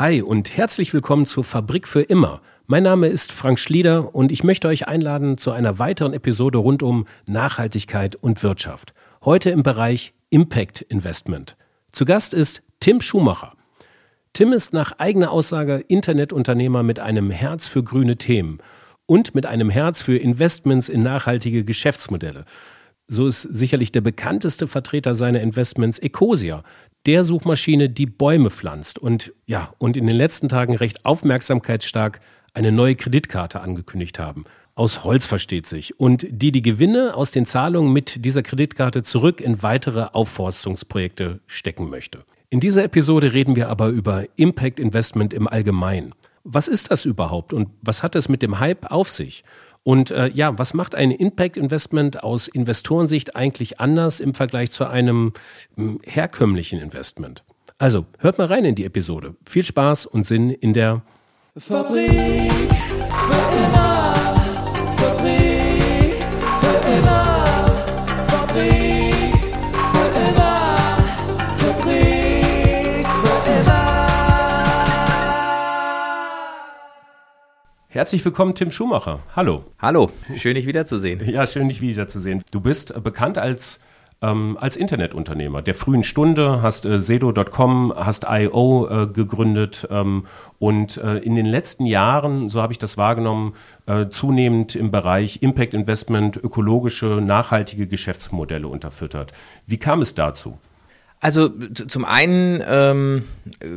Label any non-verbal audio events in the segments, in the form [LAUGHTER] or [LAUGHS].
Hi und herzlich willkommen zur Fabrik für immer. Mein Name ist Frank Schlieder und ich möchte euch einladen zu einer weiteren Episode rund um Nachhaltigkeit und Wirtschaft. Heute im Bereich Impact Investment. Zu Gast ist Tim Schumacher. Tim ist nach eigener Aussage Internetunternehmer mit einem Herz für grüne Themen und mit einem Herz für Investments in nachhaltige Geschäftsmodelle. So ist sicherlich der bekannteste Vertreter seiner Investments Ecosia, der Suchmaschine, die Bäume pflanzt und ja, und in den letzten Tagen recht aufmerksamkeitsstark eine neue Kreditkarte angekündigt haben. Aus Holz versteht sich. Und die die Gewinne aus den Zahlungen mit dieser Kreditkarte zurück in weitere Aufforstungsprojekte stecken möchte. In dieser Episode reden wir aber über Impact Investment im Allgemeinen. Was ist das überhaupt und was hat es mit dem Hype auf sich? Und äh, ja, was macht ein Impact Investment aus Investorensicht eigentlich anders im Vergleich zu einem äh, herkömmlichen Investment? Also, hört mal rein in die Episode. Viel Spaß und Sinn in der Fabrik für immer. Herzlich willkommen, Tim Schumacher. Hallo. Hallo, schön dich wiederzusehen. [LAUGHS] Ja, schön dich wiederzusehen. Du bist äh, bekannt als ähm, als Internetunternehmer der frühen Stunde, hast äh, Sedo.com, hast IO äh, gegründet ähm, und äh, in den letzten Jahren, so habe ich das wahrgenommen, äh, zunehmend im Bereich Impact Investment ökologische, nachhaltige Geschäftsmodelle unterfüttert. Wie kam es dazu? Also zum einen ähm,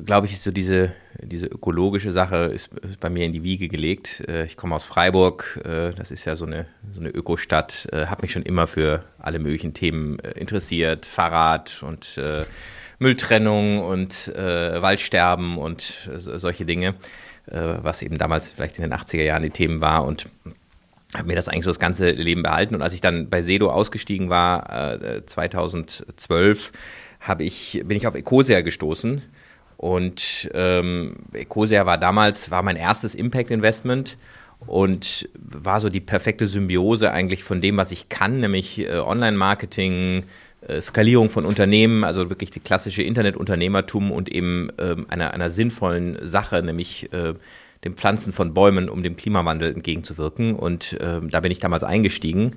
glaube ich, ist so diese, diese ökologische Sache ist, bei mir in die Wiege gelegt. Äh, ich komme aus Freiburg, äh, das ist ja so eine, so eine Ökostadt, äh, habe mich schon immer für alle möglichen Themen äh, interessiert, Fahrrad und Mülltrennung und Waldsterben und solche Dinge, was eben damals vielleicht in den 80er Jahren die Themen war und habe mir das eigentlich so das ganze Leben behalten. Und als ich dann bei Sedo ausgestiegen war, 2012, habe ich, bin ich auf Ecosia gestoßen. Und ähm, Ecosia war damals, war mein erstes Impact-Investment und war so die perfekte Symbiose eigentlich von dem, was ich kann, nämlich äh, Online-Marketing, äh, Skalierung von Unternehmen, also wirklich die klassische Internetunternehmertum und eben äh, einer, einer sinnvollen Sache, nämlich äh, dem Pflanzen von Bäumen, um dem Klimawandel entgegenzuwirken. Und äh, da bin ich damals eingestiegen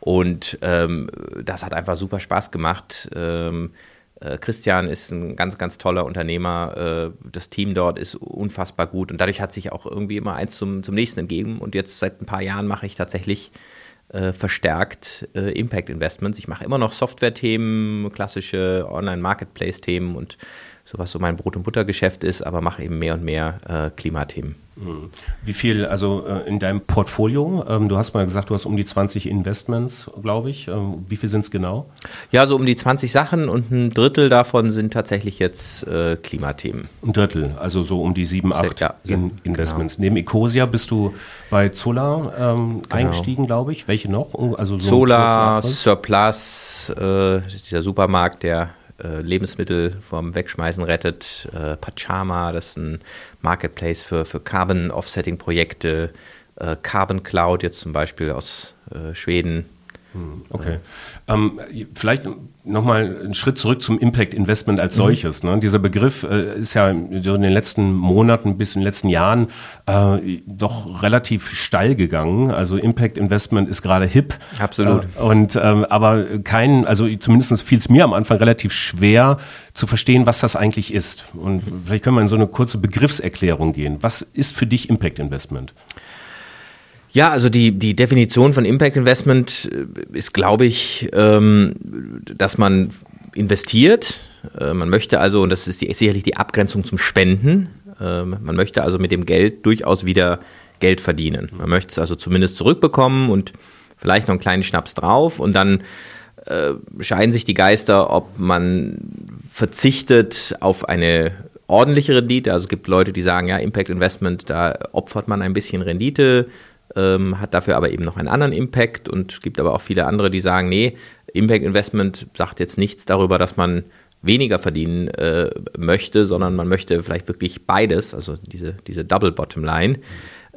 und ähm, das hat einfach super Spaß gemacht. Ähm, äh, Christian ist ein ganz, ganz toller Unternehmer. Äh, das Team dort ist unfassbar gut und dadurch hat sich auch irgendwie immer eins zum, zum nächsten entgeben. Und jetzt seit ein paar Jahren mache ich tatsächlich äh, verstärkt Impact Investments. Ich mache immer noch Software-Themen, klassische Online-Marketplace-Themen und so was so mein Brot- und Buttergeschäft ist, aber mache eben mehr und mehr äh, Klimathemen. Mhm. Wie viel, also äh, in deinem Portfolio, ähm, du hast mal gesagt, du hast um die 20 Investments, glaube ich. Ähm, wie viel sind es genau? Ja, so um die 20 Sachen und ein Drittel davon sind tatsächlich jetzt äh, Klimathemen. Ein Drittel, also so um die 7, 8 ja, in Investments. Genau. Neben Ecosia bist du bei Zola ähm, genau. eingestiegen, glaube ich. Welche noch? Also so Zola, Surplus, äh, dieser Supermarkt, der äh, Lebensmittel vom Wegschmeißen rettet. Äh, Pachama, das ist ein Marketplace für, für Carbon-Offsetting-Projekte. Äh, Carbon Cloud jetzt zum Beispiel aus äh, Schweden. Hm, okay. Ähm, vielleicht nochmal einen Schritt zurück zum Impact Investment als mhm. solches. Ne? Dieser Begriff äh, ist ja in den letzten Monaten bis in den letzten Jahren äh, doch relativ steil gegangen. Also Impact Investment ist gerade hip. Absolut. Äh, und ähm, aber kein, also zumindest fiel es mir am Anfang relativ schwer zu verstehen, was das eigentlich ist. Und vielleicht können wir in so eine kurze Begriffserklärung gehen. Was ist für dich Impact Investment? Ja, also die, die Definition von Impact Investment äh, ist, glaube ich, ähm, dass man investiert. Äh, man möchte also, und das ist die, sicherlich die Abgrenzung zum Spenden, äh, man möchte also mit dem Geld durchaus wieder Geld verdienen. Man möchte es also zumindest zurückbekommen und vielleicht noch einen kleinen Schnaps drauf und dann äh, scheiden sich die Geister, ob man verzichtet auf eine ordentliche Rendite. Also es gibt Leute, die sagen, ja, Impact Investment, da opfert man ein bisschen Rendite ähm, hat dafür aber eben noch einen anderen Impact und gibt aber auch viele andere, die sagen, nee, Impact Investment sagt jetzt nichts darüber, dass man weniger verdienen äh, möchte, sondern man möchte vielleicht wirklich beides, also diese, diese Double Bottom Line.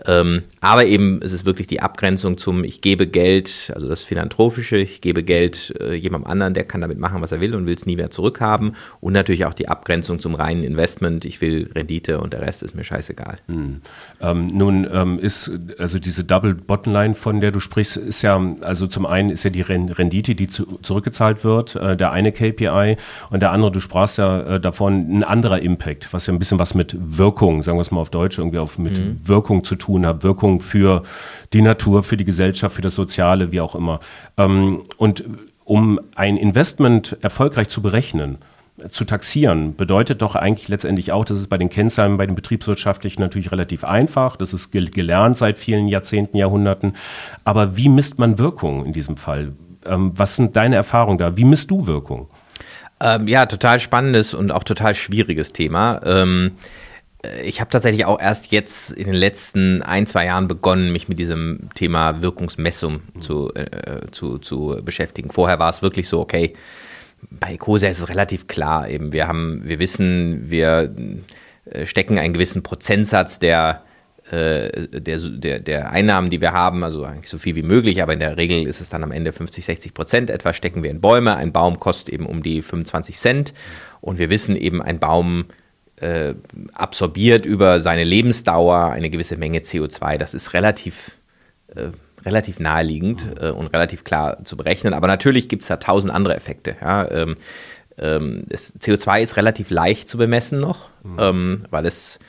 Ähm, aber eben es ist wirklich die Abgrenzung zum, ich gebe Geld, also das Philanthropische, ich gebe Geld äh, jemandem anderen, der kann damit machen, was er will und will es nie mehr zurückhaben. Und natürlich auch die Abgrenzung zum reinen Investment, ich will Rendite und der Rest ist mir scheißegal. Hm. Ähm, nun ähm, ist also diese Double Bottomline, von der du sprichst, ist ja, also zum einen ist ja die Rendite, die zu, zurückgezahlt wird, äh, der eine KPI und der andere, du sprachst ja äh, davon, ein anderer Impact, was ja ein bisschen was mit Wirkung, sagen wir es mal auf Deutsch, irgendwie auf mit mhm. Wirkung zu tun hat, Wirkung für die Natur, für die Gesellschaft, für das Soziale, wie auch immer. Ähm, und um ein Investment erfolgreich zu berechnen, zu taxieren, bedeutet doch eigentlich letztendlich auch, das ist bei den Kennzahlen, bei den betriebswirtschaftlichen natürlich relativ einfach. Das ist gelernt seit vielen Jahrzehnten, Jahrhunderten. Aber wie misst man Wirkung in diesem Fall? Ähm, was sind deine Erfahrungen da? Wie misst du Wirkung? Ähm, ja, total spannendes und auch total schwieriges Thema. Ähm, äh, ich habe tatsächlich auch erst jetzt in den letzten ein, zwei Jahren begonnen, mich mit diesem Thema Wirkungsmessung zu, äh, zu, zu beschäftigen. Vorher war es wirklich so, okay, bei Ecosia ist es relativ klar eben. Wir haben, wir wissen, wir äh, stecken einen gewissen Prozentsatz der, äh, der, der, der Einnahmen, die wir haben, also eigentlich so viel wie möglich, aber in der Regel ist es dann am Ende 50, 60 Prozent etwa, stecken wir in Bäume. Ein Baum kostet eben um die 25 Cent und wir wissen eben, ein Baum äh, absorbiert über seine Lebensdauer eine gewisse Menge CO2. Das ist relativ äh, relativ naheliegend äh, und relativ klar zu berechnen. Aber natürlich gibt es da tausend andere Effekte. Ja? Ähm, ähm, das CO2 ist relativ leicht zu bemessen noch, mhm. ähm, weil es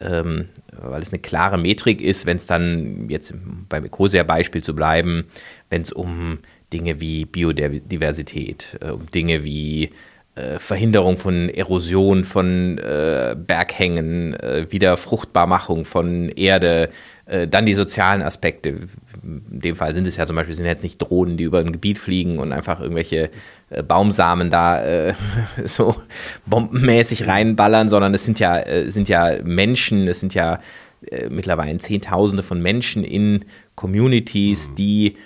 ähm, weil es eine klare Metrik ist, wenn es dann jetzt beim Ecosia-Beispiel zu bleiben, wenn es um Dinge wie Biodiversität, äh, um Dinge wie äh, Verhinderung von Erosion von äh, Berghängen, äh, Wiederfruchtbarmachung von Erde, äh, dann die sozialen Aspekte. In dem Fall sind es ja zum Beispiel sind jetzt nicht Drohnen, die über ein Gebiet fliegen und einfach irgendwelche äh, Baumsamen da [LAUGHS] so bombenmäßig reinballern, sondern es sind ja, sind ja Menschen, es sind ja mittlerweile Zehntausende von Menschen in Communities, mhm. die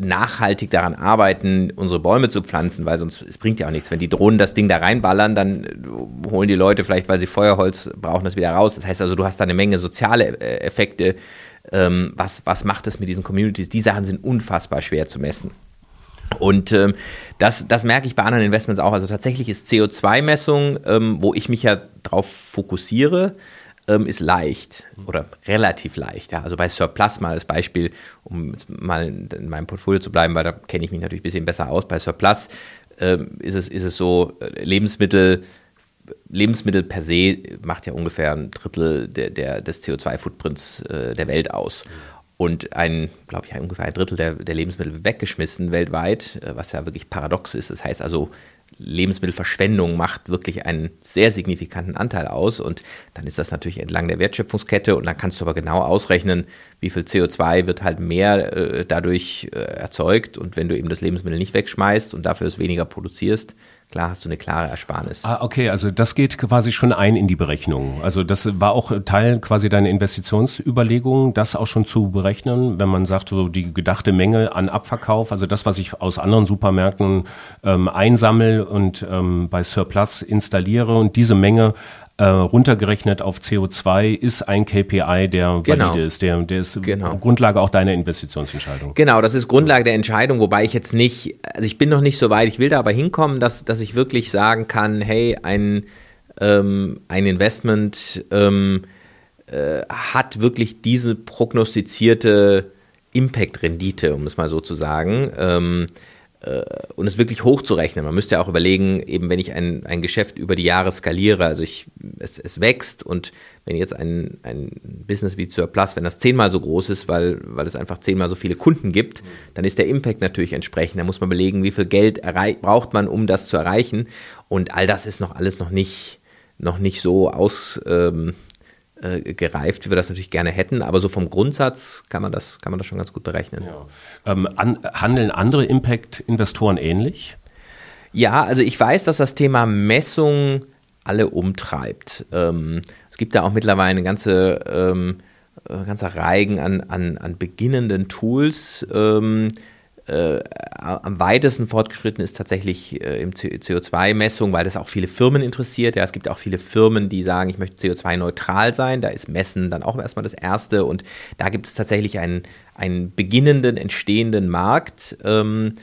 nachhaltig daran arbeiten, unsere Bäume zu pflanzen, weil sonst es bringt ja auch nichts. Wenn die Drohnen das Ding da reinballern, dann äh, holen die Leute vielleicht, weil sie Feuerholz brauchen, das wieder raus. Das heißt also, du hast da eine Menge soziale äh, Effekte. Ähm, was, was macht es mit diesen Communities? Die Sachen sind unfassbar schwer zu messen. Und ähm, das, das merke ich bei anderen Investments auch. Also tatsächlich ist CO2-Messung, ähm, wo ich mich ja drauf fokussiere, ähm, ist leicht oder relativ leicht. Ja. Also bei Surplus mal als Beispiel, um mal in meinem Portfolio zu bleiben, weil da kenne ich mich natürlich ein bisschen besser aus. Bei Surplus ähm, ist, es, ist es so, äh, Lebensmittel, Lebensmittel per se macht ja ungefähr ein Drittel der, der des CO2-Footprints äh, der Welt aus. Und ein, glaube ich, ungefähr ein Drittel der, der Lebensmittel weggeschmissen weltweit, äh, was ja wirklich paradox ist. Das heißt also, Lebensmittelverschwendung macht wirklich einen sehr signifikanten Anteil aus. Und dann ist das natürlich entlang der Wertschöpfungskette. Und dann kannst du aber genau ausrechnen, wie viel CO2 wird halt mehr äh, dadurch äh, erzeugt. Und wenn du eben das Lebensmittel nicht wegschmeißt und dafür es weniger produzierst, klar hast du eine klare Ersparnis. Ah, okay, also das geht quasi schon ein in die Berechnung. Also das war auch Teil quasi deiner Investitionsüberlegungen, das auch schon zu berechnen, wenn man sagt, so die gedachte Menge an Abverkauf, also das, was ich aus anderen Supermärkten ähm, einsammle und ähm, bei Surplus installiere und diese Menge äh, runtergerechnet auf CO2 ist ein KPI, der genau. valide ist, der, der ist genau. Grundlage auch deiner Investitionsentscheidung. Genau, das ist Grundlage der Entscheidung, wobei ich jetzt nicht, also ich bin noch nicht so weit, ich will da aber hinkommen, dass, dass ich wirklich sagen kann, hey, ein, ähm, ein Investment ähm, äh, hat wirklich diese prognostizierte Impact-Rendite, um es mal so zu sagen. Ähm, äh, und es wirklich hochzurechnen. Man müsste ja auch überlegen, eben wenn ich ein, ein Geschäft über die Jahre skaliere, also ich, es, es wächst und wenn jetzt ein, ein Business wie Surplus, wenn das zehnmal so groß ist, weil, weil es einfach zehnmal so viele Kunden gibt, dann ist der Impact natürlich entsprechend. Da muss man überlegen, wie viel Geld braucht man, um das zu erreichen. Und all das ist noch alles noch nicht, noch nicht so aus, ähm, äh, gereift, wie wir das natürlich gerne hätten. Aber so vom Grundsatz kann man das, kann man das schon ganz gut berechnen. Ja. Ähm, an, handeln andere Impact-Investoren ähnlich? Ja, also ich weiß, dass das Thema Messung alle umtreibt. Ähm, es gibt da auch mittlerweile eine ganze, ähm, äh, ganze Reigen an, an, an beginnenden Tools, ähm, äh, am weitesten fortgeschritten ist tatsächlich äh, im CO2-Messung, weil das auch viele Firmen interessiert. Ja, es gibt auch viele Firmen, die sagen, ich möchte CO2-neutral sein. Da ist Messen dann auch erstmal das Erste. Und da gibt es tatsächlich einen, einen beginnenden, entstehenden Markt. Ähm,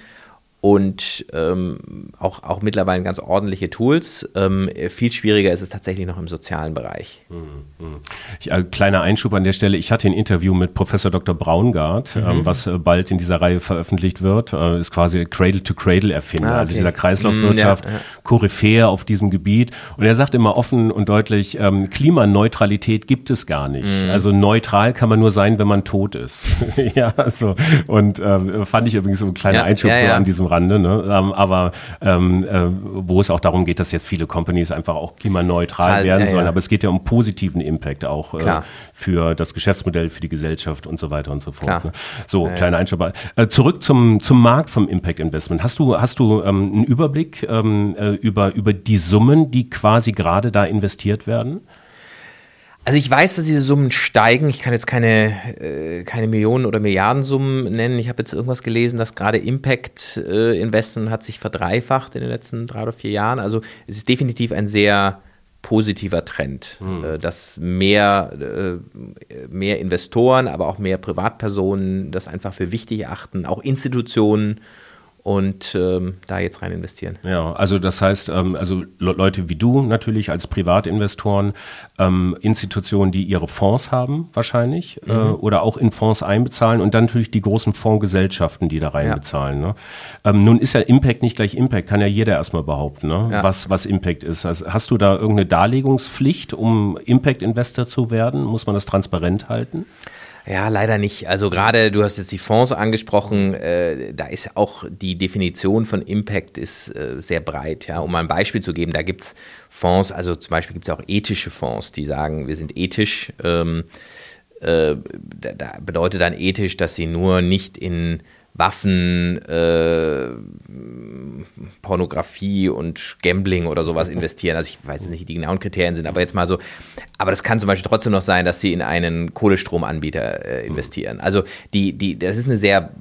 und ähm, auch, auch mittlerweile ganz ordentliche Tools. Ähm, viel schwieriger ist es tatsächlich noch im sozialen Bereich. Mhm. Ich, äh, kleiner Einschub an der Stelle. Ich hatte ein Interview mit Professor Dr. Braungart, mhm. ähm, was äh, bald in dieser Reihe veröffentlicht wird. Äh, ist quasi Cradle-to-Cradle-Erfinder, ah, also okay. also dieser Kreislaufwirtschaft, mhm, ja, ja. Koryphäe auf diesem Gebiet. Und er sagt immer offen und deutlich, ähm, Klimaneutralität gibt es gar nicht. Mhm. Also neutral kann man nur sein, wenn man tot ist. [LAUGHS] ja, also, und ähm, fand ich übrigens so ein kleiner ja, Einschub so an diesem Rande, ne? Ähm, aber ähm, äh, wo es auch darum geht, dass jetzt viele Companies einfach auch klimaneutral halt, werden ja, sollen. Ja. Aber es geht ja um positiven Impact auch äh, für das Geschäftsmodell, für die Gesellschaft und so weiter und so fort. Ne? So, ja, kleiner Einschub. Äh, zurück zum, zum Markt vom Impact Investment. Hast du, hast du ähm, einen Überblick ähm, äh, über, über die Summen, die quasi gerade da investiert werden? Also ich weiß, dass diese Summen steigen. Ich kann jetzt keine, äh, keine Millionen oder Milliardensummen nennen. Ich habe jetzt irgendwas gelesen, dass gerade Impact äh, Investment hat sich verdreifacht in den letzten drei oder vier Jahren. Also es ist definitiv ein sehr positiver Trend, hm. äh, dass mehr, äh, mehr Investoren, aber auch mehr Privatpersonen das einfach für wichtig achten, auch Institutionen und ähm, da jetzt rein investieren. Ja, also das heißt, ähm, also Leute wie du natürlich als Privatinvestoren, ähm, Institutionen, die ihre Fonds haben wahrscheinlich äh, mhm. äh, oder auch in Fonds einbezahlen und dann natürlich die großen Fondsgesellschaften, die da reinbezahlen. Ja. Ne? Ähm, nun ist ja Impact nicht gleich Impact, kann ja jeder erstmal behaupten, ne? ja. was, was Impact ist. Also hast du da irgendeine Darlegungspflicht, um Impact-Investor zu werden? Muss man das transparent halten? Ja, leider nicht. Also gerade, du hast jetzt die Fonds angesprochen, äh, da ist auch die Definition von Impact ist äh, sehr breit. Ja, um mal ein Beispiel zu geben, da gibt's Fonds, also zum Beispiel gibt's auch ethische Fonds, die sagen, wir sind ethisch. Ähm, äh, da, da bedeutet dann ethisch, dass sie nur nicht in Waffen, äh, Pornografie und Gambling oder sowas investieren. Also ich weiß nicht, wie die genauen Kriterien sind, aber jetzt mal so. Aber das kann zum Beispiel trotzdem noch sein, dass sie in einen Kohlestromanbieter äh, investieren. Also die, die, das ist eine sehr,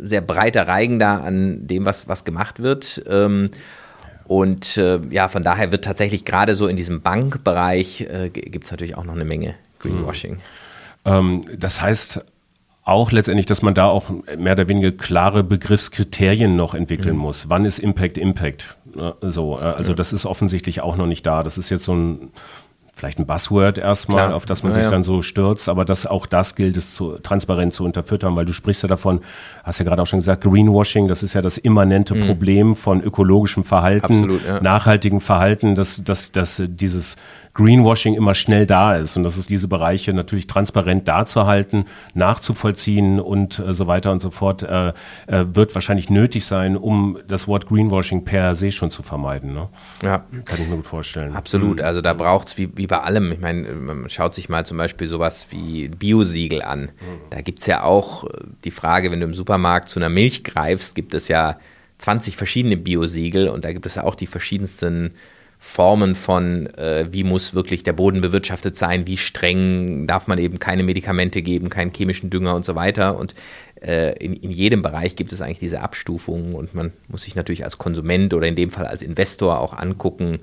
sehr breiter Reigen da an dem, was, was gemacht wird. Ähm, und äh, ja, von daher wird tatsächlich gerade so in diesem Bankbereich äh, gibt es natürlich auch noch eine Menge Greenwashing. Ähm, das heißt, auch letztendlich, dass man da auch mehr oder weniger klare Begriffskriterien noch entwickeln mhm. muss. Wann ist Impact Impact? Ne, so, äh, also ja. das ist offensichtlich auch noch nicht da. Das ist jetzt so ein vielleicht ein Buzzword erstmal, Klar. auf das man ja, sich dann so stürzt, aber das, auch das gilt es zu, transparent zu unterfüttern, weil du sprichst ja davon, hast ja gerade auch schon gesagt, Greenwashing, das ist ja das immanente mhm. Problem von ökologischem Verhalten, Absolut, ja. nachhaltigem Verhalten, dass, dass, dass dieses Greenwashing immer schnell da ist und dass es diese Bereiche natürlich transparent darzuhalten, nachzuvollziehen und äh, so weiter und so fort, äh, äh, wird wahrscheinlich nötig sein, um das Wort Greenwashing per se schon zu vermeiden. Ne? Ja. Kann ich mir gut vorstellen. Absolut. Also da braucht es wie, wie bei allem, ich meine, man schaut sich mal zum Beispiel sowas wie Biosiegel an. Mhm. Da gibt es ja auch äh, die Frage, wenn du im Supermarkt zu einer Milch greifst, gibt es ja 20 verschiedene Biosiegel und da gibt es ja auch die verschiedensten Formen von, äh, wie muss wirklich der Boden bewirtschaftet sein, wie streng darf man eben keine Medikamente geben, keinen chemischen Dünger und so weiter. Und äh, in, in jedem Bereich gibt es eigentlich diese Abstufungen und man muss sich natürlich als Konsument oder in dem Fall als Investor auch angucken,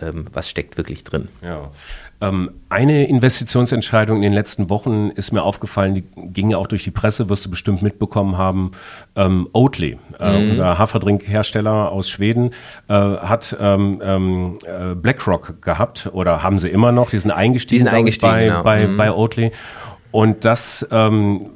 ähm, was steckt wirklich drin. Ja. Ähm, eine Investitionsentscheidung in den letzten Wochen ist mir aufgefallen, die ging ja auch durch die Presse, wirst du bestimmt mitbekommen haben. Ähm, Oatly, äh, mhm. unser Haferdrinkhersteller aus Schweden, äh, hat ähm, ähm, äh, BlackRock gehabt oder haben sie immer noch, die sind eingestiegen, die sind eingestiegen bei, genau. bei, mhm. bei Oatly. Und das ähm,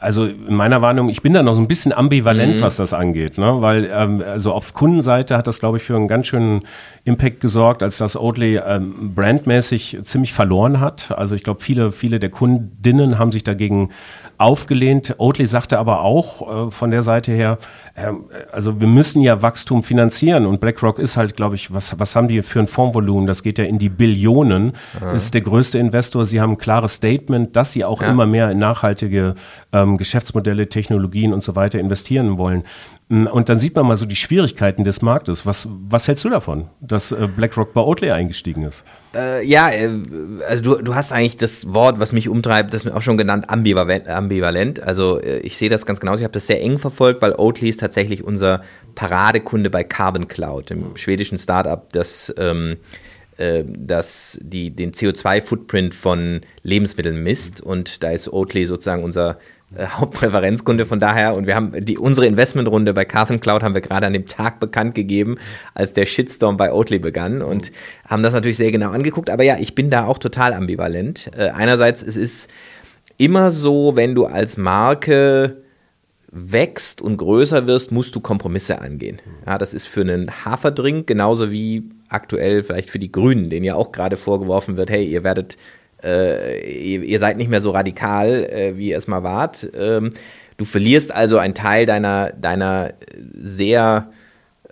also in meiner Warnung, ich bin da noch so ein bisschen ambivalent, mhm. was das angeht, ne? weil ähm, also auf Kundenseite hat das, glaube ich, für einen ganz schönen Impact gesorgt, als das Oatly ähm, brandmäßig ziemlich verloren hat. Also ich glaube, viele, viele der Kundinnen haben sich dagegen aufgelehnt. Oatly sagte aber auch äh, von der Seite her, äh, also wir müssen ja Wachstum finanzieren und BlackRock ist halt, glaube ich, was, was haben die für ein Fondsvolumen? Das geht ja in die Billionen. Mhm. Ist der größte Investor. Sie haben ein klares Statement, dass sie auch ja. immer mehr in nachhaltige ähm, Geschäftsmodelle, Technologien und so weiter investieren wollen. Mm, und dann sieht man mal so die Schwierigkeiten des Marktes. Was, was hältst du davon, dass äh, BlackRock bei Oatly eingestiegen ist? Äh, ja, äh, also du, du hast eigentlich das Wort, was mich umtreibt, das mir auch schon genannt, ambivalent. Also äh, ich sehe das ganz genauso. Ich habe das sehr eng verfolgt, weil Oatly ist tatsächlich unser Paradekunde bei Carbon Cloud, dem schwedischen Startup, das ähm, äh, das die, den CO2-Footprint von Lebensmitteln misst. Und da ist Oatly sozusagen unser äh, Hauptreferenzkunde von daher. Und wir haben die, unsere Investmentrunde bei Carbon Cloud haben wir gerade an dem Tag bekannt gegeben, als der Shitstorm bei Oatly begann und haben das natürlich sehr genau angeguckt. Aber ja, ich bin da auch total ambivalent. Äh, einerseits, es ist immer so, wenn du als Marke wächst und größer wirst, musst du Kompromisse angehen. Ja, das ist für einen Haferdrink genauso wie aktuell vielleicht für die Grünen, denen ja auch gerade vorgeworfen wird, hey, ihr werdet, ihr, ihr, seid nicht mehr so radikal, äh, wie ihr es mal wart. Ähm, du verlierst also einen Teil deiner, deiner sehr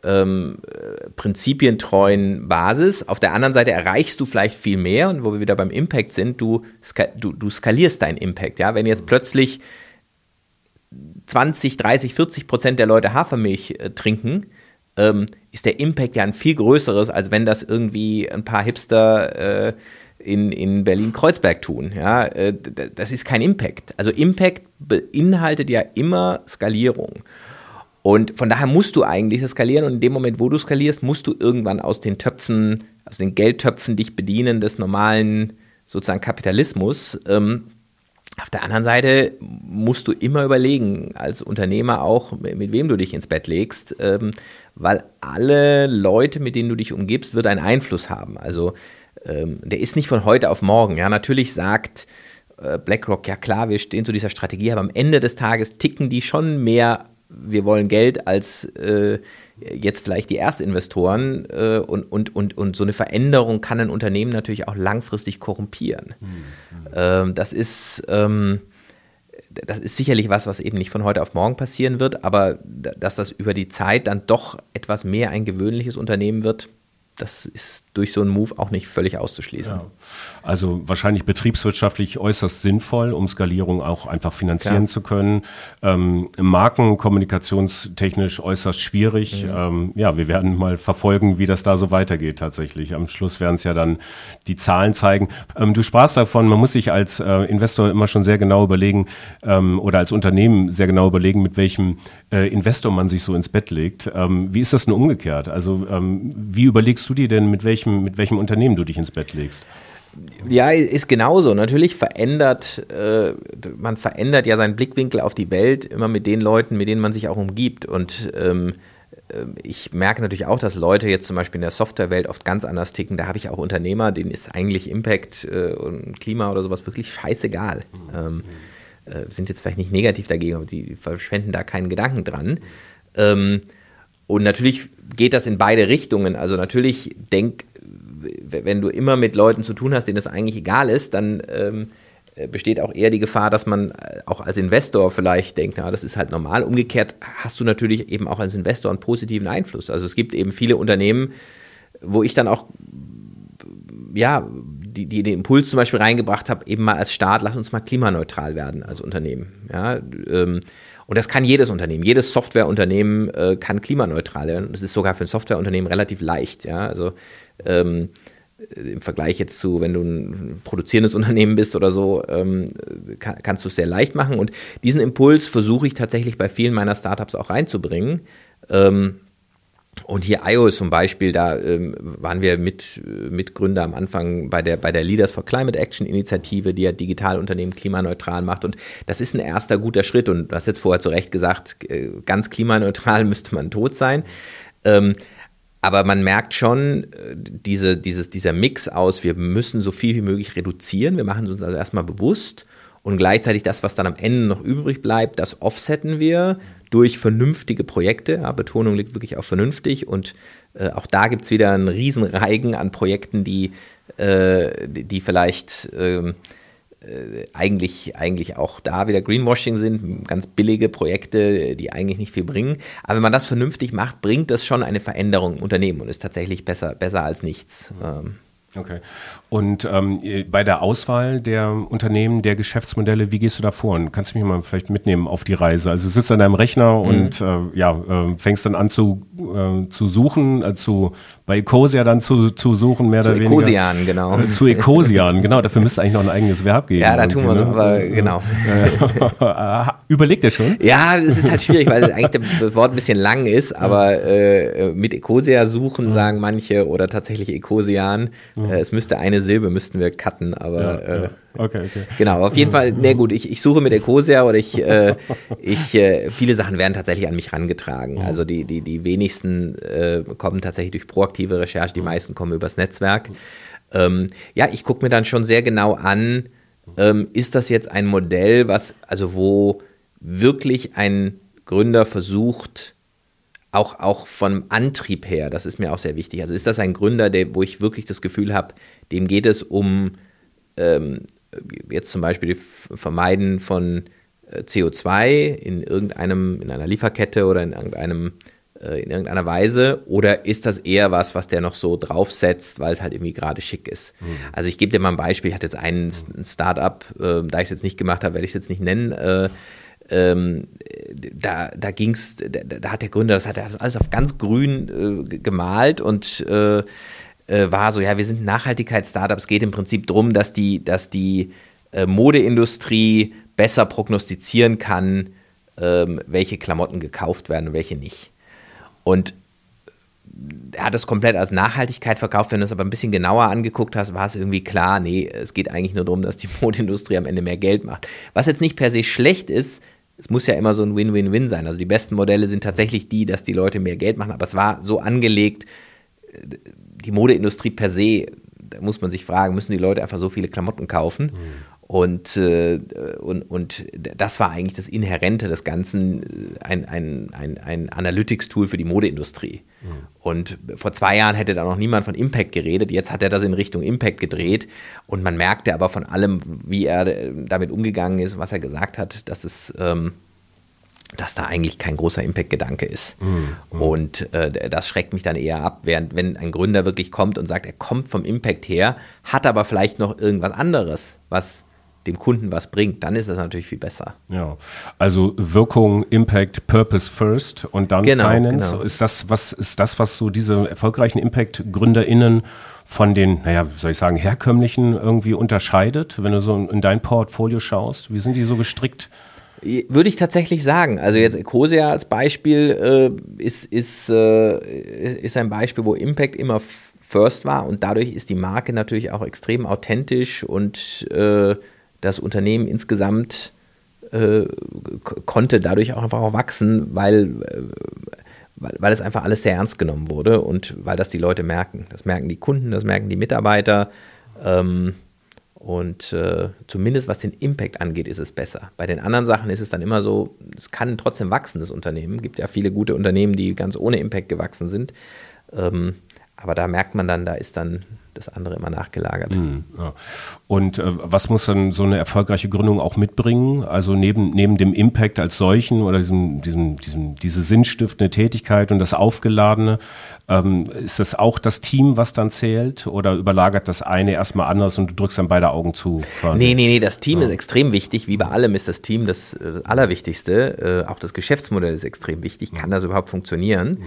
ähm, prinzipientreuen Basis. Auf der anderen Seite erreichst du vielleicht viel mehr und wo wir wieder beim Impact sind, du, du, du skalierst deinen Impact. Ja? Wenn jetzt plötzlich 20, 30, 40 Prozent der Leute Hafermilch äh, trinken, ähm, ist der Impact ja ein viel größeres, als wenn das irgendwie ein paar Hipster äh, in, in Berlin-Kreuzberg tun. Ja, äh, das ist kein Impact. Also Impact beinhaltet ja immer Skalierung. Und von daher musst du eigentlich skalieren und in dem Moment, wo du skalierst, musst du irgendwann aus den Töpfen, aus den Geldtöpfen dich bedienen des normalen sozusagen Kapitalismus. Ähm, auf der anderen Seite musst du immer überlegen, als Unternehmer auch, mit wem du dich ins Bett legst, ähm, weil alle Leute, mit denen du dich umgibst, wird einen Einfluss haben. Also ähm, der ist nicht von heute auf morgen. Ja, natürlich sagt äh, BlackRock, ja klar, wir stehen zu dieser Strategie, aber am Ende des Tages ticken die schon mehr, wir wollen Geld, als äh, jetzt vielleicht die Erstinvestoren äh, und, und, und, und so eine Veränderung kann ein Unternehmen natürlich auch langfristig korrumpieren. Mhm. Ähm, das ist ähm, das ist sicherlich was, was eben nicht von heute auf morgen passieren wird, aber dass das über die Zeit dann doch etwas mehr ein gewöhnliches Unternehmen wird, das ist durch so einen Move auch nicht völlig auszuschließen. Ja. Also wahrscheinlich betriebswirtschaftlich äußerst sinnvoll, um Skalierung auch einfach finanzieren Klar. zu können. Ähm, Marken kommunikationstechnisch äußerst schwierig. Mhm. Ähm, ja, wir werden mal verfolgen, wie das da so weitergeht tatsächlich. Am Schluss werden es ja dann die Zahlen zeigen. Ähm, du sprachst davon, man muss sich als äh, Investor immer schon sehr genau überlegen ähm, oder als Unternehmen sehr genau überlegen, mit welchem äh, Investor man sich so ins Bett legt. Ähm, wie ist das denn umgekehrt? Also ähm, wie überlegst du dir denn, mit welchem, mit welchem Unternehmen du dich ins Bett legst? Ja, ist genauso. Natürlich verändert, äh, man verändert ja seinen Blickwinkel auf die Welt immer mit den Leuten, mit denen man sich auch umgibt. Und ähm, äh, ich merke natürlich auch, dass Leute jetzt zum Beispiel in der Softwarewelt oft ganz anders ticken. Da habe ich auch Unternehmer, denen ist eigentlich Impact äh, und Klima oder sowas wirklich scheißegal. Ähm, äh, sind jetzt vielleicht nicht negativ dagegen, aber die verschwenden da keinen Gedanken dran. Ähm, und natürlich geht das in beide Richtungen. Also natürlich denk, wenn du immer mit Leuten zu tun hast, denen es eigentlich egal ist, dann ähm, äh, besteht auch eher die Gefahr, dass man äh, auch als Investor vielleicht denkt, na, das ist halt normal. Umgekehrt hast du natürlich eben auch als Investor einen positiven Einfluss. Also es gibt eben viele Unternehmen, wo ich dann auch ja, die, die den Impuls zum Beispiel reingebracht habe, eben mal als Staat, lass uns mal klimaneutral werden als Unternehmen. Ja, ähm, und das kann jedes Unternehmen. Jedes Softwareunternehmen äh, kann klimaneutral werden. Das ist sogar für ein Softwareunternehmen relativ leicht. Ja? Also ähm, im Vergleich jetzt zu, wenn du ein produzierendes [LAUGHS] Unternehmen bist oder so, ähm, kann, kannst du es sehr leicht machen. Und diesen Impuls versuche ich tatsächlich bei vielen meiner Startups auch reinzubringen. Ähm, und hier IO zum Beispiel, da ähm, waren wir mit, Mitgründer am Anfang bei der, bei der Leaders for Climate Action Initiative, die ja Digitalunternehmen klimaneutral macht. Und das ist ein erster guter Schritt. Und du hast jetzt vorher zu Recht gesagt, äh, ganz klimaneutral [LAUGHS] müsste man tot sein. Ähm, aber man merkt schon, äh, diese, dieses, dieser Mix aus, wir müssen so viel wie möglich reduzieren. Wir machen es uns also erstmal bewusst und gleichzeitig das, was dann am Ende noch übrig bleibt, das offsetten wir durch vernünftige Projekte. Ja, Betonung liegt wirklich auf vernünftig und äh, auch da gibt es wieder einen Riesenreigen an Projekten, die, äh, die, die, vielleicht ähm, äh, eigentlich, eigentlich auch da wieder Greenwashing sind, ganz billige Projekte, die eigentlich nicht viel bringen. Aber wenn man das vernünftig macht, bringt das schon eine Veränderung im Unternehmen und ist tatsächlich besser, besser als nichts. Ähm, Okay. Und ähm, bei der Auswahl der Unternehmen, der Geschäftsmodelle, wie gehst du da vor? Und kannst du mich mal vielleicht mitnehmen auf die Reise? Also du sitzt an deinem Rechner mhm. und äh, ja, äh, fängst dann an zu, äh, zu suchen, äh, zu, bei Ecosia dann zu, zu suchen, mehr zu oder weniger. Zu Ecosian, genau. Äh, zu Ecosian, [LAUGHS] genau. Dafür müsste eigentlich noch ein eigenes Verb geben. Ja, da tun wir ne? aber genau. [LAUGHS] Überlegt ihr schon? Ja, es ist halt schwierig, weil eigentlich das Wort ein bisschen lang ist, aber äh, mit Ecosia suchen, mhm. sagen manche, oder tatsächlich Ecosian. Mhm. Es müsste eine Silbe, müssten wir cutten, aber ja, äh, Okay, okay. Genau, auf jeden Fall, na gut, ich, ich suche mit Ecosia oder ich, äh, ich äh, viele Sachen werden tatsächlich an mich rangetragen. Mhm. Also die, die, die wenigsten äh, kommen tatsächlich durch proaktive Recherche, die mhm. meisten kommen übers Netzwerk. Ähm, ja, ich gucke mir dann schon sehr genau an, ähm, ist das jetzt ein Modell, was, also wo wirklich ein Gründer versucht, auch, auch vom Antrieb her, das ist mir auch sehr wichtig. Also ist das ein Gründer, der, wo ich wirklich das Gefühl habe, dem geht es um ähm, jetzt zum Beispiel Vermeiden von äh, CO2 in irgendeinem, in einer Lieferkette oder in irgendeinem äh, in irgendeiner Weise oder ist das eher was, was der noch so draufsetzt, weil es halt irgendwie gerade schick ist? Mhm. Also ich gebe dir mal ein Beispiel, ich hatte jetzt einen ein Startup, äh, da ich es jetzt nicht gemacht habe, werde ich es jetzt nicht nennen, äh, ähm, da, da ging's, da, da, hat der Gründer, das hat er alles auf ganz grün äh, gemalt und äh, äh, war so, ja, wir sind ein Nachhaltigkeits-Startup. Es geht im Prinzip darum, dass die, dass die äh, Modeindustrie besser prognostizieren kann, ähm, welche Klamotten gekauft werden und welche nicht. Und er hat es komplett als Nachhaltigkeit verkauft. Wenn du es aber ein bisschen genauer angeguckt hast, war es irgendwie klar, nee, es geht eigentlich nur darum, dass die [LAUGHS] Modeindustrie am Ende mehr Geld macht. Was jetzt nicht per se schlecht ist, es muss ja immer so ein Win-Win-Win sein. Also die besten Modelle sind tatsächlich die, dass die Leute mehr Geld machen, aber es war so angelegt, die Modeindustrie per se, da muss man sich fragen, müssen die Leute einfach so viele Klamotten kaufen? Mhm. Und, äh, und, und das war eigentlich das Inhärente des Ganzen, äh, ein, ein, ein, ein Analytics-Tool für die Modeindustrie. Mhm. Und vor zwei Jahren hätte da noch niemand von Impact geredet. Jetzt hat er das in Richtung Impact gedreht. Und man merkte aber von allem, wie er äh, damit umgegangen ist, was er gesagt hat, dass es. Ähm, dass da eigentlich kein großer Impact-Gedanke ist. Mhm. Und äh, das schreckt mich dann eher ab, während wenn ein Gründer wirklich kommt und sagt, er kommt vom Impact her, hat aber vielleicht noch irgendwas anderes, was dem Kunden was bringt, dann ist das natürlich viel besser. Ja, also Wirkung, Impact, Purpose first und dann genau, Finance. Genau. Ist das was ist das was so diese erfolgreichen Impact-GründerInnen von den, naja, wie soll ich sagen, herkömmlichen irgendwie unterscheidet, wenn du so in dein Portfolio schaust? Wie sind die so gestrickt? Würde ich tatsächlich sagen. Also jetzt Ecosia als Beispiel äh, ist, ist, äh, ist ein Beispiel, wo Impact immer first war und dadurch ist die Marke natürlich auch extrem authentisch und äh, das Unternehmen insgesamt äh, konnte dadurch auch einfach auch wachsen, weil, äh, weil, weil es einfach alles sehr ernst genommen wurde und weil das die Leute merken. Das merken die Kunden, das merken die Mitarbeiter. Ähm, und äh, zumindest was den Impact angeht, ist es besser. Bei den anderen Sachen ist es dann immer so, es kann trotzdem wachsen, das Unternehmen. Es gibt ja viele gute Unternehmen, die ganz ohne Impact gewachsen sind. Ähm, aber da merkt man dann, da ist dann das andere immer nachgelagert. Mhm, ja. Und äh, was muss dann so eine erfolgreiche Gründung auch mitbringen? Also neben, neben dem Impact als solchen oder diesem, diesem, diesem, diese sinnstiftende Tätigkeit und das Aufgeladene, ähm, ist das auch das Team, was dann zählt? Oder überlagert das eine erstmal anders und du drückst dann beide Augen zu? Quasi? Nee, nee, nee, das Team ja. ist extrem wichtig. Wie bei allem ist das Team das, das Allerwichtigste. Äh, auch das Geschäftsmodell ist extrem wichtig. Kann das überhaupt funktionieren? Mhm.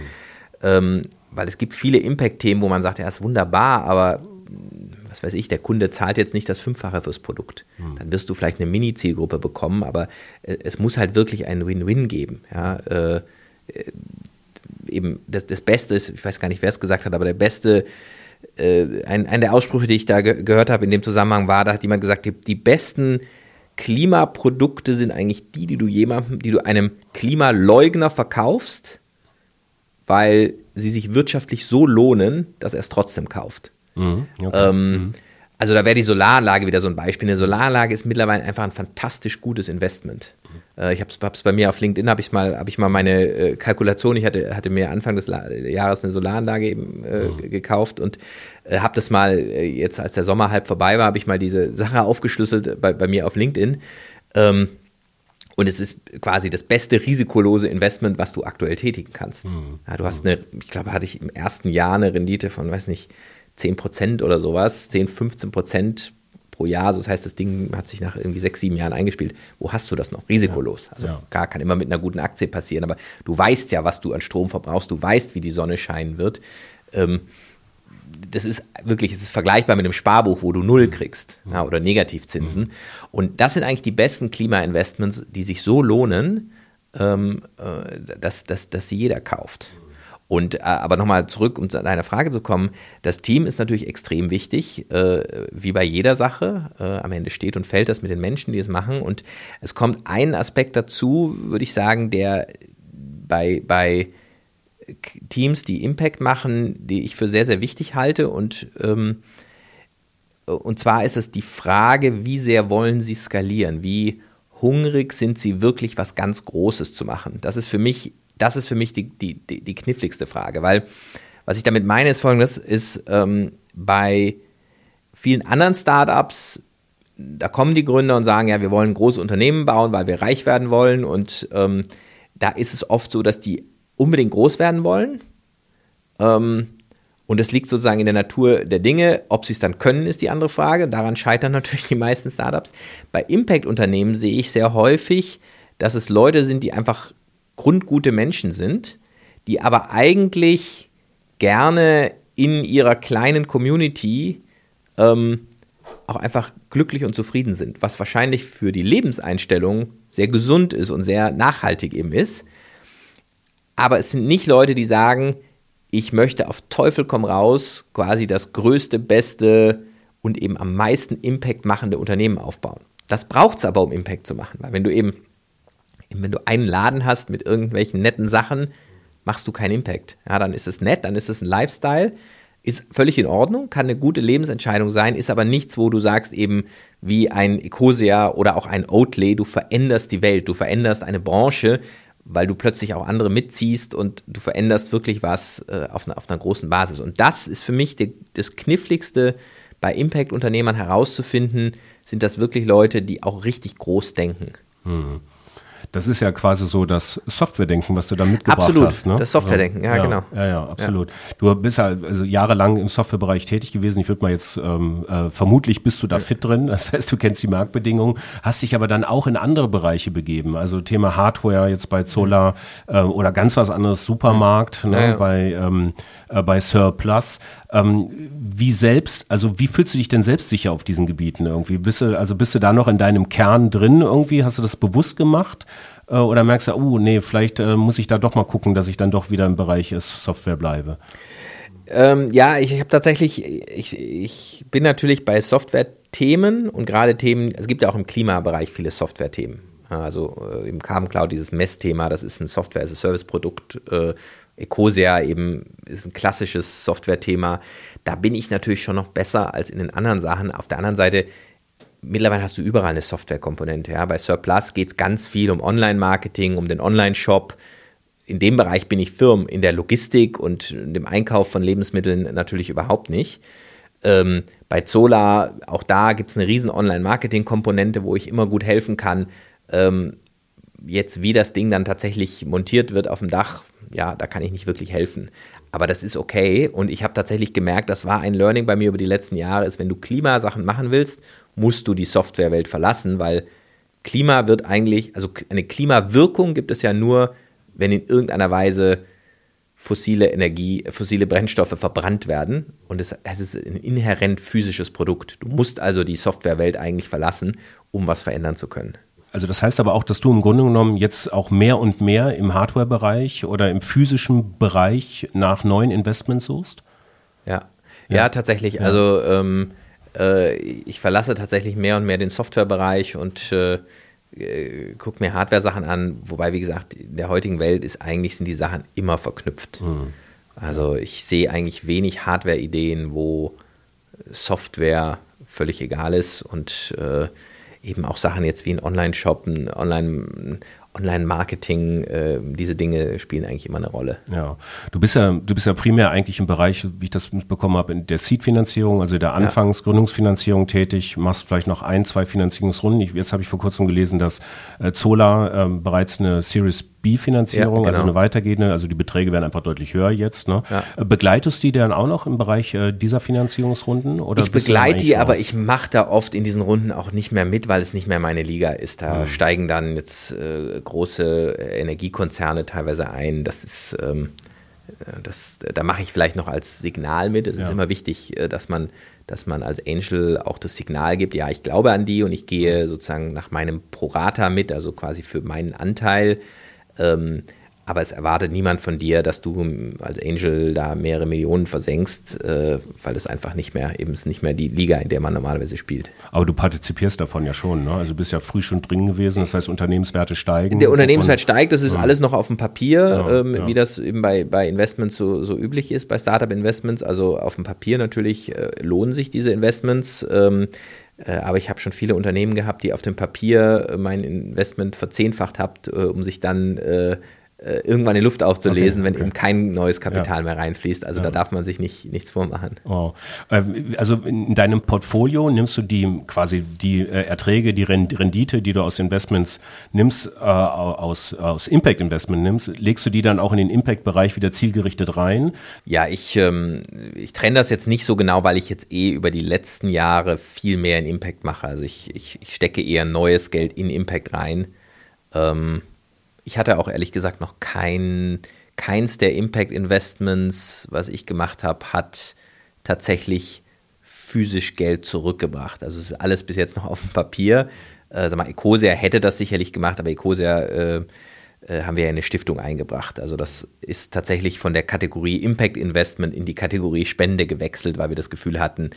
Ähm, weil es gibt viele Impact-Themen, wo man sagt, ja, ist wunderbar, aber was weiß ich, der Kunde zahlt jetzt nicht das Fünffache fürs Produkt. Hm. Dann wirst du vielleicht eine Mini-Zielgruppe bekommen, aber äh, es muss halt wirklich einen Win-Win geben. Ja, äh, äh, eben das, das Beste ist, ich weiß gar nicht, wer es gesagt hat, aber der beste, äh, ein, ein der Aussprüche, die ich da ge gehört habe in dem Zusammenhang war, da hat jemand gesagt, die, die besten Klimaprodukte sind eigentlich die, die du jemandem, die du einem Klimaleugner verkaufst, weil sie sich wirtschaftlich so lohnen, dass er es trotzdem kauft. Mhm, okay. ähm, mhm. Also da wäre die Solaranlage wieder so ein Beispiel. Eine Solaranlage ist mittlerweile einfach ein fantastisch gutes Investment. Mhm. Äh, ich habe es bei mir auf LinkedIn, habe ich, mal, hab ich mal meine äh, Kalkulation, ich hatte, hatte mir Anfang des La Jahres eine Solaranlage eben äh, mhm. gekauft und äh, habe das mal, äh, jetzt als der Sommer halb vorbei war, habe ich mal diese Sache aufgeschlüsselt bei, bei mir auf LinkedIn. Ähm, und es ist quasi das beste risikolose Investment, was du aktuell tätigen kannst. Mhm. Ja, du hast eine, ich glaube, hatte ich im ersten Jahr eine Rendite von, weiß nicht, 10 Prozent oder sowas, 10, 15 Prozent pro Jahr. Also das heißt, das Ding hat sich nach irgendwie sechs, sieben Jahren eingespielt. Wo hast du das noch? Risikolos. Also ja. klar, kann immer mit einer guten Aktie passieren, aber du weißt ja, was du an Strom verbrauchst, du weißt, wie die Sonne scheinen wird. Ähm, das ist wirklich, es ist vergleichbar mit einem Sparbuch, wo du null kriegst ja, oder Negativzinsen. Mhm. Und das sind eigentlich die besten Klimainvestments, die sich so lohnen, ähm, äh, dass, dass, dass sie jeder kauft. Und äh, aber nochmal zurück, um zu deiner Frage zu kommen, das Team ist natürlich extrem wichtig, äh, wie bei jeder Sache. Äh, am Ende steht und fällt das mit den Menschen, die es machen. Und es kommt ein Aspekt dazu, würde ich sagen, der bei, bei Teams, die Impact machen, die ich für sehr, sehr wichtig halte. Und, ähm, und zwar ist es die Frage, wie sehr wollen sie skalieren? Wie hungrig sind sie wirklich, was ganz Großes zu machen? Das ist für mich das ist für mich die, die, die, die kniffligste Frage, weil was ich damit meine, ist folgendes, ist ähm, bei vielen anderen Startups, da kommen die Gründer und sagen, ja, wir wollen große Unternehmen bauen, weil wir reich werden wollen und ähm, da ist es oft so, dass die unbedingt groß werden wollen. Ähm, und es liegt sozusagen in der Natur der Dinge. Ob sie es dann können, ist die andere Frage. Daran scheitern [LAUGHS] natürlich die meisten Startups. Bei Impact-Unternehmen sehe ich sehr häufig, dass es Leute sind, die einfach grundgute Menschen sind, die aber eigentlich gerne in ihrer kleinen Community ähm, auch einfach glücklich und zufrieden sind, was wahrscheinlich für die Lebenseinstellung sehr gesund ist und sehr nachhaltig eben ist. Aber es sind nicht Leute, die sagen, ich möchte auf Teufel komm raus quasi das größte, beste und eben am meisten Impact machende Unternehmen aufbauen. Das braucht es aber, um Impact zu machen, weil wenn du eben wenn du einen Laden hast mit irgendwelchen netten Sachen, machst du keinen Impact. Ja, dann ist es nett, dann ist es ein Lifestyle, ist völlig in Ordnung, kann eine gute Lebensentscheidung sein, ist aber nichts, wo du sagst eben wie ein Ecosia oder auch ein Oatly, du veränderst die Welt, du veränderst eine Branche, weil du plötzlich auch andere mitziehst und du veränderst wirklich was äh, auf, einer, auf einer großen Basis. Und das ist für mich die, das Kniffligste bei Impact-Unternehmern herauszufinden, sind das wirklich Leute, die auch richtig groß denken. Mhm. Das ist ja quasi so das Softwaredenken, was du da mitgebracht absolut, hast. Absolut, ne? das Softwaredenken, ja, ja, genau. Ja, ja, absolut. Ja. Du bist ja also jahrelang im Softwarebereich tätig gewesen. Ich würde mal jetzt, ähm, äh, vermutlich bist du da fit drin. Das heißt, du kennst die Marktbedingungen, hast dich aber dann auch in andere Bereiche begeben. Also Thema Hardware jetzt bei Zola äh, oder ganz was anderes, Supermarkt ne, bei, ähm, äh, bei Surplus. Ähm, wie selbst, also wie fühlst du dich denn selbst sicher auf diesen Gebieten irgendwie? Bist du, also bist du da noch in deinem Kern drin irgendwie? Hast du das bewusst gemacht? Äh, oder merkst du, oh nee, vielleicht äh, muss ich da doch mal gucken, dass ich dann doch wieder im Bereich Software bleibe? Ähm, ja, ich habe tatsächlich, ich, ich bin natürlich bei Software-Themen und gerade Themen, es gibt ja auch im Klimabereich viele Software-Themen. Also äh, im Carbon Cloud dieses Messthema, das ist ein Software-as-a-Service-Produkt. Äh, Ecosia eben ist ein klassisches Software-Thema. Da bin ich natürlich schon noch besser als in den anderen Sachen. Auf der anderen Seite, mittlerweile hast du überall eine Software-Komponente. Ja? Bei Surplus geht es ganz viel um Online-Marketing, um den Online-Shop. In dem Bereich bin ich firm, in der Logistik und dem Einkauf von Lebensmitteln natürlich überhaupt nicht. Ähm, bei Zola, auch da gibt es eine riesen Online-Marketing-Komponente, wo ich immer gut helfen kann. Ähm, jetzt, wie das Ding dann tatsächlich montiert wird auf dem Dach, ja, da kann ich nicht wirklich helfen. Aber das ist okay. Und ich habe tatsächlich gemerkt, das war ein Learning bei mir über die letzten Jahre, ist, wenn du Klimasachen machen willst, musst du die Softwarewelt verlassen, weil Klima wird eigentlich, also eine Klimawirkung gibt es ja nur, wenn in irgendeiner Weise fossile Energie, fossile Brennstoffe verbrannt werden. Und das, das ist ein inhärent physisches Produkt. Du musst also die Softwarewelt eigentlich verlassen, um was verändern zu können. Also das heißt aber auch, dass du im Grunde genommen jetzt auch mehr und mehr im Hardware-Bereich oder im physischen Bereich nach neuen Investments suchst? Ja, ja, ja tatsächlich. Ja. Also ähm, äh, ich verlasse tatsächlich mehr und mehr den Softwarebereich und äh, äh, gucke mir Hardware-Sachen an. Wobei, wie gesagt, in der heutigen Welt ist eigentlich sind die Sachen immer verknüpft. Mhm. Also ich sehe eigentlich wenig Hardware-Ideen, wo Software völlig egal ist und äh, eben auch Sachen jetzt wie ein Online-Shop, ein Online, Online-Marketing, äh, diese Dinge spielen eigentlich immer eine Rolle. Ja, du bist ja, du bist ja primär eigentlich im Bereich, wie ich das mitbekommen habe, in der Seed-Finanzierung, also der Anfangsgründungsfinanzierung tätig, machst vielleicht noch ein, zwei Finanzierungsrunden. Ich, jetzt habe ich vor kurzem gelesen, dass äh, Zola äh, bereits eine Series B-Finanzierung, ja, also genau. also eine weitergehende, also die Beträge werden einfach deutlich höher jetzt. Ne? Ja. Begleitest du die dann auch noch im Bereich äh, dieser Finanzierungsrunden? Oder ich begleite die, aber ich mache da oft in diesen Runden auch nicht mehr mit, weil es nicht mehr meine Liga ist. Da mhm. steigen dann jetzt äh, große Energiekonzerne teilweise ein. Das ist ähm, das, da mache ich vielleicht noch als Signal mit. Es ja. ist immer wichtig, äh, dass man, dass man als Angel auch das Signal gibt, ja, ich glaube an die und ich gehe sozusagen nach meinem Prorata mit, also quasi für meinen Anteil. Ähm, aber es erwartet niemand von dir, dass du als Angel da mehrere Millionen versenkst, äh, weil es einfach nicht mehr, eben ist nicht mehr die Liga, in der man normalerweise spielt. Aber du partizipierst davon ja schon, ne? Also bist ja früh schon drin gewesen, das heißt Unternehmenswerte steigen. Der Unternehmenswert steigt, das ist ja. alles noch auf dem Papier, ja, ähm, ja. wie das eben bei, bei Investments so, so üblich ist, bei Startup-Investments. Also auf dem Papier natürlich äh, lohnen sich diese Investments. Ähm, äh, aber ich habe schon viele Unternehmen gehabt, die auf dem Papier äh, mein Investment verzehnfacht habt, äh, um sich dann äh, irgendwann in Luft aufzulesen, okay, wenn okay. eben kein neues Kapital ja. mehr reinfließt. Also ja. da darf man sich nicht, nichts vormachen. Wow. Also in deinem Portfolio nimmst du die quasi die äh, Erträge, die Rendite, die du aus Investments nimmst, äh, aus, aus Impact Investment nimmst, legst du die dann auch in den Impact-Bereich wieder zielgerichtet rein? Ja, ich, ähm, ich trenne das jetzt nicht so genau, weil ich jetzt eh über die letzten Jahre viel mehr in Impact mache. Also ich, ich, ich stecke eher neues Geld in Impact rein. Ähm, ich hatte auch ehrlich gesagt noch kein, keins der Impact Investments, was ich gemacht habe, hat tatsächlich physisch Geld zurückgebracht. Also es ist alles bis jetzt noch auf dem Papier. Äh, sag mal, Ecosia hätte das sicherlich gemacht, aber Ecosia äh, äh, haben wir ja eine Stiftung eingebracht. Also das ist tatsächlich von der Kategorie Impact Investment in die Kategorie Spende gewechselt, weil wir das Gefühl hatten,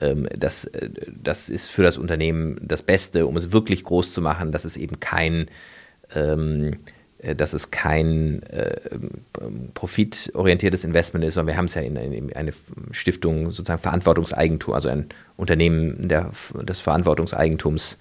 ähm, das, äh, das ist für das Unternehmen das Beste, um es wirklich groß zu machen, dass es eben kein ähm, äh, dass es kein äh, profitorientiertes Investment ist, sondern wir haben es ja in, in, eine Stiftung sozusagen Verantwortungseigentum, also ein Unternehmen der, des Verantwortungseigentums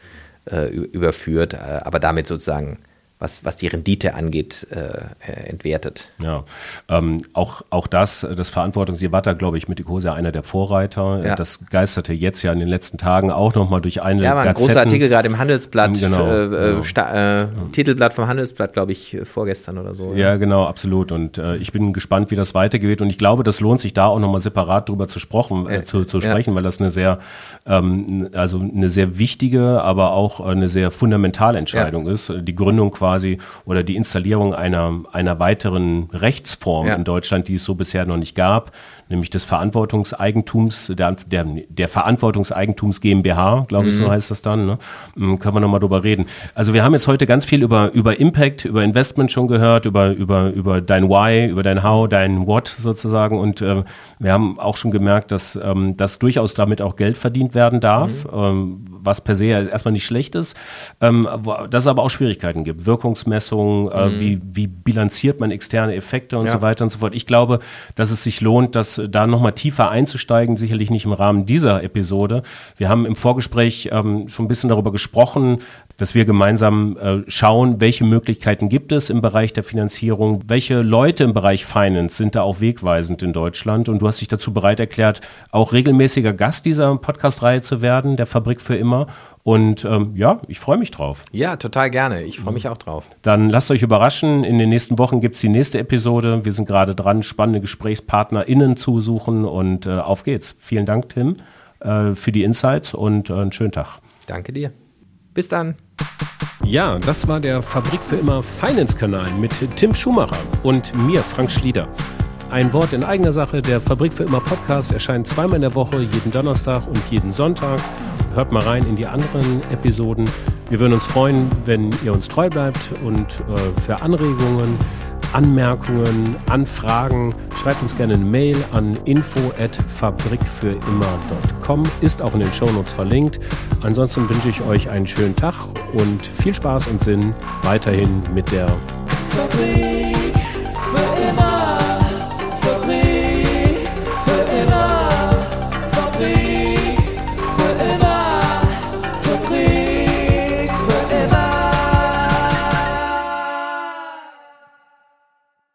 äh, überführt, äh, aber damit sozusagen was, was die Rendite angeht, äh, entwertet. Ja, ähm, auch, auch das, das Verantwortungs, ihr wart da, glaube ich, mit Ecosia einer der Vorreiter. Ja. Das geisterte jetzt ja in den letzten Tagen auch nochmal durch eine Ja, war ein großer Artikel gerade im Handelsblatt, genau, äh, genau. Äh, Titelblatt vom Handelsblatt, glaube ich, vorgestern oder so. Ja, ja genau, absolut. Und äh, ich bin gespannt, wie das weitergeht. Und ich glaube, das lohnt sich da auch nochmal separat drüber zu, sprechen, äh, zu, zu sprechen, weil das eine sehr, ähm, also eine sehr wichtige, aber auch eine sehr fundamentale Entscheidung ist. Die Gründung quasi quasi oder die Installierung einer, einer weiteren Rechtsform ja. in Deutschland, die es so bisher noch nicht gab, nämlich des Verantwortungseigentums, der, der, der Verantwortungseigentums GmbH, glaube ich, mhm. so heißt das dann. Ne? Hm, können wir nochmal drüber reden. Also wir haben jetzt heute ganz viel über, über Impact, über Investment schon gehört, über, über, über dein Why, über dein How, dein What sozusagen. Und äh, wir haben auch schon gemerkt, dass, ähm, dass durchaus damit auch Geld verdient werden darf, mhm. ähm, was per se erstmal nicht schlecht ist, ähm, dass es aber auch Schwierigkeiten gibt. Wirkungsmessungen, äh, mhm. wie, wie bilanziert man externe Effekte und ja. so weiter und so fort. Ich glaube, dass es sich lohnt, dass da nochmal tiefer einzusteigen, sicherlich nicht im Rahmen dieser Episode. Wir haben im Vorgespräch ähm, schon ein bisschen darüber gesprochen, dass wir gemeinsam äh, schauen, welche Möglichkeiten gibt es im Bereich der Finanzierung, welche Leute im Bereich Finance sind da auch wegweisend in Deutschland. Und du hast dich dazu bereit erklärt, auch regelmäßiger Gast dieser Podcast-Reihe zu werden, der Fabrik für immer. Und ähm, ja, ich freue mich drauf. Ja, total gerne. Ich freue mich auch drauf. Dann lasst euch überraschen. In den nächsten Wochen gibt es die nächste Episode. Wir sind gerade dran, spannende GesprächspartnerInnen zu suchen. Und äh, auf geht's. Vielen Dank, Tim, äh, für die Insights und äh, einen schönen Tag. Danke dir. Bis dann. Ja, das war der Fabrik für immer Finance-Kanal mit Tim Schumacher und mir, Frank Schlieder. Ein Wort in eigener Sache, der Fabrik für immer Podcast erscheint zweimal in der Woche, jeden Donnerstag und jeden Sonntag. Hört mal rein in die anderen Episoden. Wir würden uns freuen, wenn ihr uns treu bleibt und äh, für Anregungen, Anmerkungen, Anfragen schreibt uns gerne eine Mail an info@fabrikfürimmer.com. Ist auch in den Shownotes verlinkt. Ansonsten wünsche ich euch einen schönen Tag und viel Spaß und Sinn weiterhin mit der Fabrik.